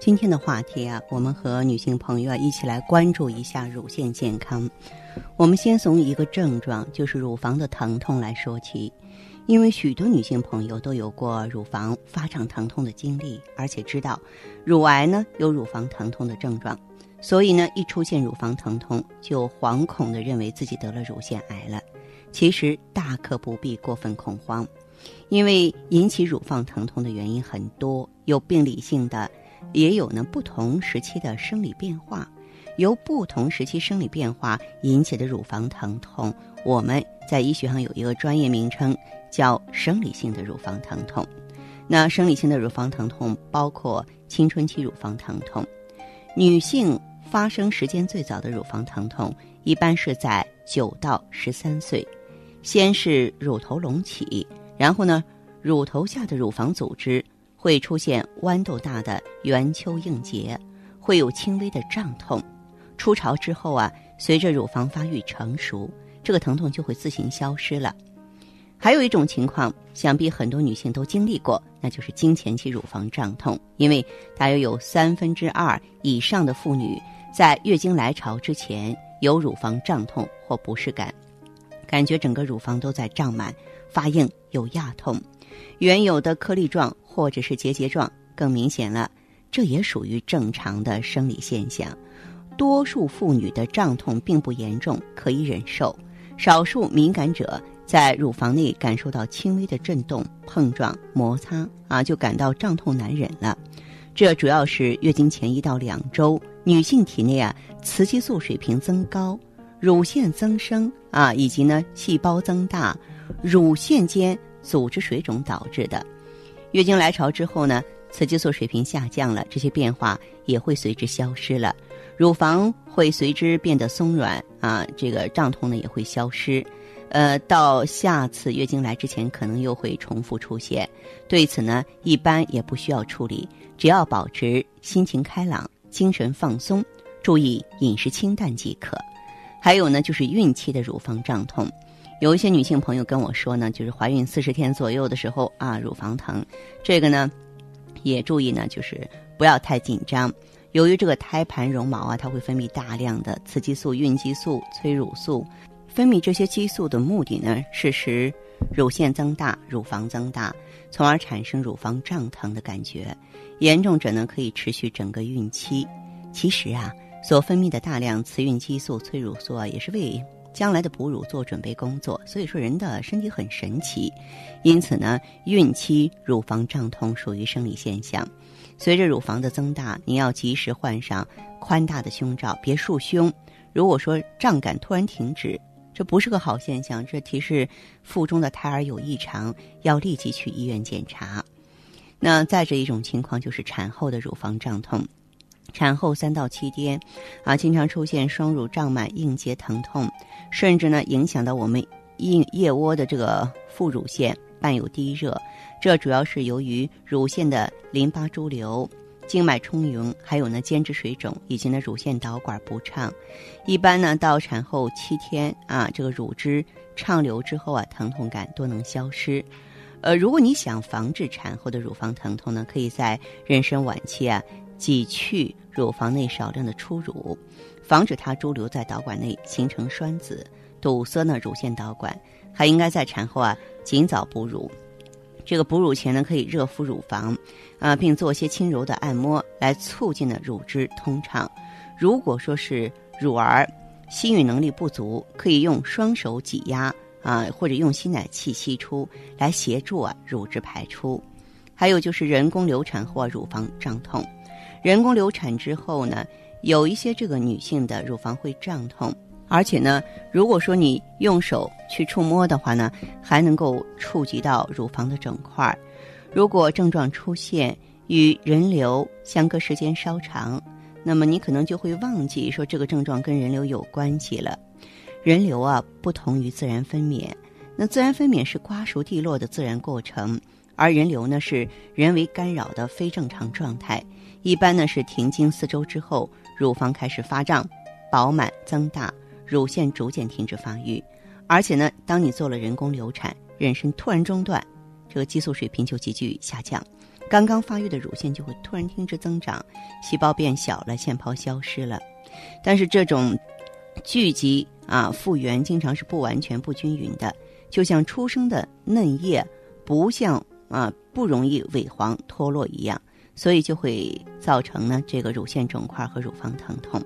今天的话题啊，我们和女性朋友啊一起来关注一下乳腺健康。我们先从一个症状，就是乳房的疼痛来说起。因为许多女性朋友都有过乳房发胀疼痛的经历，而且知道乳癌呢有乳房疼痛的症状，所以呢一出现乳房疼痛就惶恐的认为自己得了乳腺癌了。其实大可不必过分恐慌，因为引起乳房疼痛的原因很多，有病理性的。也有呢不同时期的生理变化，由不同时期生理变化引起的乳房疼痛，我们在医学上有一个专业名称叫生理性的乳房疼痛。那生理性的乳房疼痛包括青春期乳房疼痛，女性发生时间最早的乳房疼痛一般是在九到十三岁，先是乳头隆起，然后呢乳头下的乳房组织。会出现豌豆大的圆丘硬结，会有轻微的胀痛。初潮之后啊，随着乳房发育成熟，这个疼痛就会自行消失了。还有一种情况，想必很多女性都经历过，那就是经前期乳房胀痛。因为大约有三分之二以上的妇女在月经来潮之前有乳房胀痛或不适感，感觉整个乳房都在胀满、发硬、有压痛，原有的颗粒状。或者是结节状更明显了，这也属于正常的生理现象。多数妇女的胀痛并不严重，可以忍受。少数敏感者在乳房内感受到轻微的震动、碰撞、摩擦啊，就感到胀痛难忍了。这主要是月经前一到两周，女性体内啊雌激素水平增高、乳腺增生啊，以及呢细胞增大、乳腺间组织水肿导致的。月经来潮之后呢，雌激素水平下降了，这些变化也会随之消失了，乳房会随之变得松软啊，这个胀痛呢也会消失，呃，到下次月经来之前可能又会重复出现。对此呢，一般也不需要处理，只要保持心情开朗、精神放松，注意饮食清淡即可。还有呢，就是孕期的乳房胀痛。有一些女性朋友跟我说呢，就是怀孕四十天左右的时候啊，乳房疼，这个呢，也注意呢，就是不要太紧张。由于这个胎盘绒毛啊，它会分泌大量的雌激素、孕激素、催乳素，分泌这些激素的目的呢，是使乳腺增大、乳房增大，从而产生乳房胀疼的感觉。严重者呢，可以持续整个孕期。其实啊，所分泌的大量雌孕激素、催乳素啊，也是为将来的哺乳做准备工作，所以说人的身体很神奇，因此呢，孕期乳房胀痛属于生理现象。随着乳房的增大，你要及时换上宽大的胸罩，别束胸。如果说胀感突然停止，这不是个好现象，这提示腹中的胎儿有异常，要立即去医院检查。那再者一种情况就是产后的乳房胀痛。产后三到七天，啊，经常出现双乳胀满、硬结疼痛，甚至呢影响到我们腋腋窝的这个副乳腺，伴有低热。这主要是由于乳腺的淋巴潴留、静脉充盈，还有呢间质水肿以及呢乳腺导管不畅。一般呢到产后七天啊，这个乳汁畅流之后啊，疼痛感都能消失。呃，如果你想防治产后的乳房疼痛呢，可以在妊娠晚期啊。挤去乳房内少量的初乳，防止它驻留在导管内形成栓子，堵塞呢乳腺导管。还应该在产后啊尽早哺乳。这个哺乳前呢可以热敷乳房，啊，并做些轻柔的按摩来促进呢乳汁通畅。如果说是乳儿吸吮能力不足，可以用双手挤压啊，或者用吸奶器吸出来协助啊乳汁排出。还有就是人工流产后啊乳房胀痛。人工流产之后呢，有一些这个女性的乳房会胀痛，而且呢，如果说你用手去触摸的话呢，还能够触及到乳房的整块儿。如果症状出现，与人流相隔时间稍长，那么你可能就会忘记说这个症状跟人流有关系了。人流啊，不同于自然分娩。那自然分娩是瓜熟蒂落的自然过程，而人流呢是人为干扰的非正常状态。一般呢是停经四周之后，乳房开始发胀、饱满、增大，乳腺逐渐停止发育。而且呢，当你做了人工流产，妊娠突然中断，这个激素水平就急剧下降，刚刚发育的乳腺就会突然停止增长，细胞变小了，腺泡消失了。但是这种聚集啊复原经常是不完全、不均匀的。就像出生的嫩叶不像啊不容易萎黄脱落一样，所以就会造成呢这个乳腺肿块和乳房疼痛。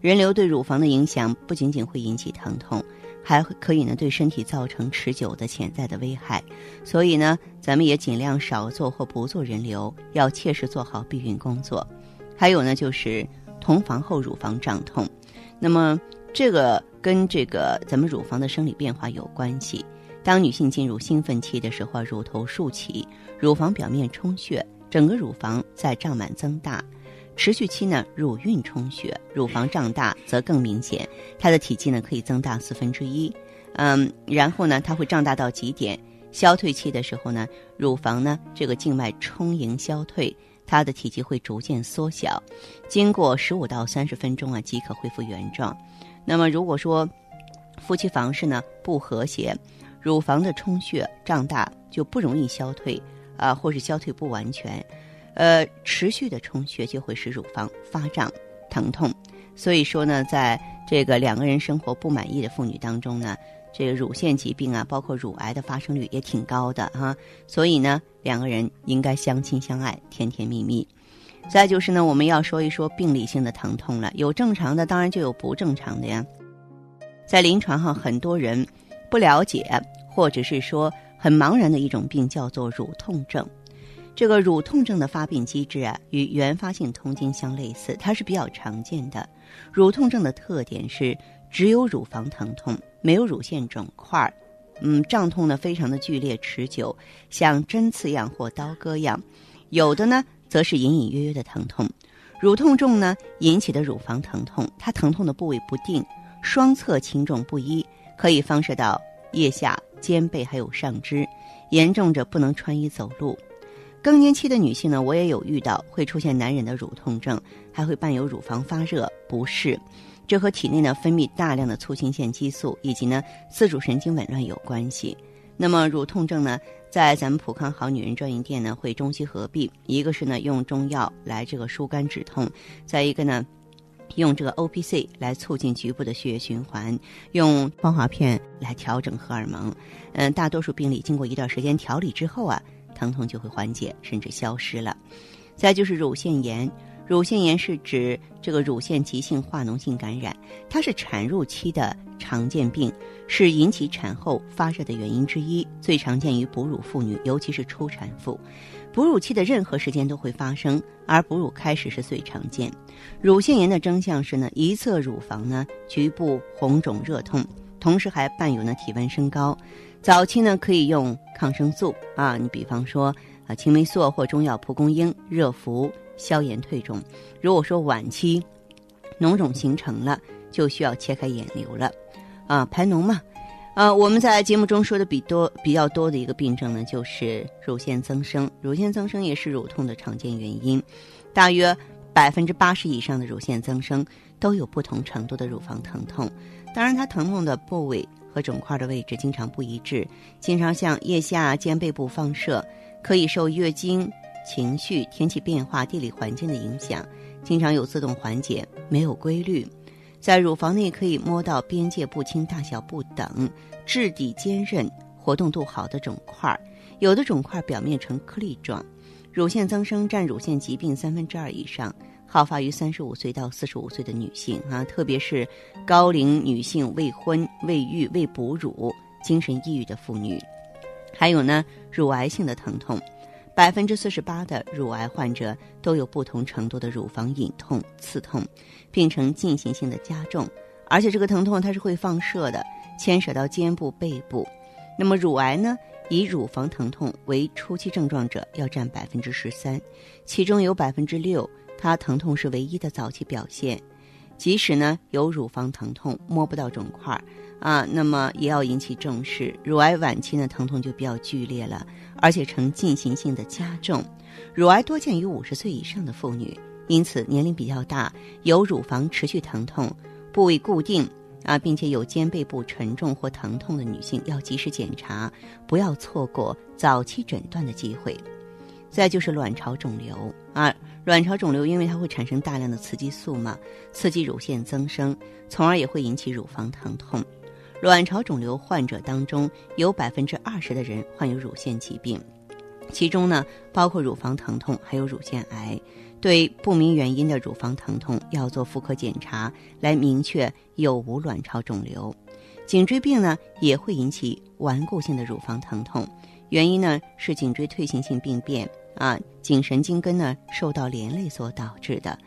人流对乳房的影响不仅仅会引起疼痛，还可以呢对身体造成持久的潜在的危害。所以呢，咱们也尽量少做或不做人流，要切实做好避孕工作。还有呢，就是同房后乳房胀痛，那么这个跟这个咱们乳房的生理变化有关系。当女性进入兴奋期的时候，乳头竖起，乳房表面充血，整个乳房在胀满增大。持续期呢，乳晕充血，乳房胀大则更明显，它的体积呢可以增大四分之一。嗯，然后呢，它会胀大到极点。消退期的时候呢，乳房呢这个静脉充盈消退，它的体积会逐渐缩小。经过十五到三十分钟啊，即可恢复原状。那么如果说夫妻房事呢不和谐，乳房的充血胀大就不容易消退，啊，或是消退不完全，呃，持续的充血就会使乳房发胀、疼痛。所以说呢，在这个两个人生活不满意的妇女当中呢，这个乳腺疾病啊，包括乳癌的发生率也挺高的哈。所以呢，两个人应该相亲相爱，甜甜蜜蜜。再就是呢，我们要说一说病理性的疼痛了，有正常的，当然就有不正常的呀。在临床上，很多人。不了解，或者是说很茫然的一种病，叫做乳痛症。这个乳痛症的发病机制啊，与原发性痛经相类似，它是比较常见的。乳痛症的特点是只有乳房疼痛，没有乳腺肿块嗯，胀痛呢非常的剧烈持久，像针刺样或刀割样。有的呢，则是隐隐约约的疼痛。乳痛症呢引起的乳房疼痛，它疼痛的部位不定，双侧轻重不一。可以放射到腋下、肩背还有上肢，严重者不能穿衣走路。更年期的女性呢，我也有遇到会出现难忍的乳痛症，还会伴有乳房发热不适，这和体内呢分泌大量的促性腺激素以及呢自主神经紊乱有关系。那么乳痛症呢，在咱们普康好女人专营店呢会中西合璧，一个是呢用中药来这个疏肝止痛，再一个呢。用这个 O P C 来促进局部的血液循环，用芳华片来调整荷尔蒙。嗯，大多数病例经过一段时间调理之后啊，疼痛就会缓解甚至消失了。再就是乳腺炎，乳腺炎是指这个乳腺急性化脓性感染，它是产褥期的常见病，是引起产后发热的原因之一，最常见于哺乳妇女，尤其是初产妇。哺乳期的任何时间都会发生，而哺乳开始是最常见。乳腺炎的征象是呢，一侧乳房呢局部红肿热痛，同时还伴有呢体温升高。早期呢可以用抗生素啊，你比方说啊青霉素或中药蒲公英热敷消炎退肿。如果说晚期脓肿形成了，就需要切开眼瘤了，啊排脓嘛。呃，我们在节目中说的比多比较多的一个病症呢，就是乳腺增生。乳腺增生也是乳痛的常见原因，大约百分之八十以上的乳腺增生都有不同程度的乳房疼痛。当然，它疼痛的部位和肿块的位置经常不一致，经常向腋下、肩背部放射，可以受月经、情绪、天气变化、地理环境的影响，经常有自动缓解，没有规律。在乳房内可以摸到边界不清、大小不等、质地坚韧、活动度好的肿块，有的肿块表面呈颗粒状。乳腺增生占乳腺疾病三分之二以上，好发于三十五岁到四十五岁的女性啊，特别是高龄女性、未婚、未育、未哺乳、精神抑郁的妇女。还有呢，乳癌性的疼痛。百分之四十八的乳癌患者都有不同程度的乳房隐痛、刺痛，并呈进行性的加重，而且这个疼痛它是会放射的，牵扯到肩部、背部。那么乳癌呢，以乳房疼痛为初期症状者要占百分之十三，其中有百分之六，它疼痛是唯一的早期表现。即使呢有乳房疼痛，摸不到肿块啊，那么也要引起重视。乳癌晚期呢，疼痛就比较剧烈了，而且呈进行性的加重。乳癌多见于五十岁以上的妇女，因此年龄比较大、有乳房持续疼痛、部位固定啊，并且有肩背部沉重或疼痛的女性，要及时检查，不要错过早期诊断的机会。再就是卵巢肿瘤啊。卵巢肿瘤因为它会产生大量的雌激素嘛，刺激乳腺增生，从而也会引起乳房疼痛。卵巢肿瘤患者当中有百分之二十的人患有乳腺疾病，其中呢包括乳房疼痛，还有乳腺癌。对不明原因的乳房疼痛要做妇科检查来明确有无卵巢肿瘤。颈椎病呢也会引起顽固性的乳房疼痛，原因呢是颈椎退行性病变。啊，颈神经根呢受到连累所导致的，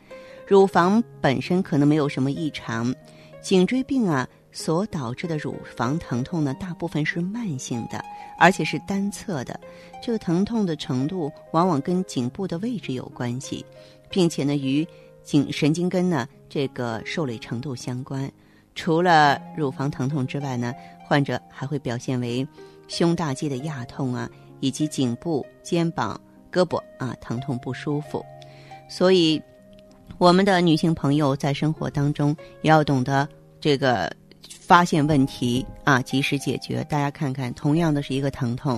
乳房本身可能没有什么异常，颈椎病啊所导致的乳房疼痛呢，大部分是慢性的，而且是单侧的，这个疼痛的程度往往跟颈部的位置有关系，并且呢与颈神经根呢这个受累程度相关。除了乳房疼痛之外呢，患者还会表现为胸大肌的压痛啊，以及颈部、肩膀。胳膊啊疼痛不舒服，所以我们的女性朋友在生活当中也要懂得这个发现问题啊，及时解决。大家看看，同样的是一个疼痛，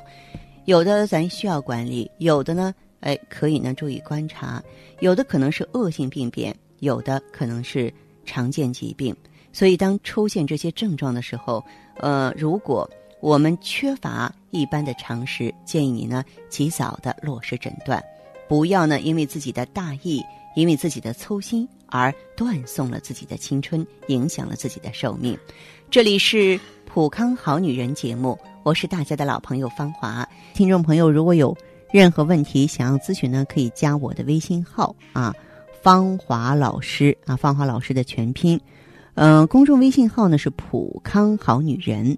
有的咱需要管理，有的呢，哎可以呢注意观察，有的可能是恶性病变，有的可能是常见疾病。所以当出现这些症状的时候，呃，如果我们缺乏一般的常识，建议你呢及早的落实诊断，不要呢因为自己的大意，因为自己的粗心而断送了自己的青春，影响了自己的寿命。这里是普康好女人节目，我是大家的老朋友芳华。听众朋友如果有任何问题想要咨询呢，可以加我的微信号啊，芳华老师啊，芳华老师的全拼，嗯，公众微信号呢是普康好女人。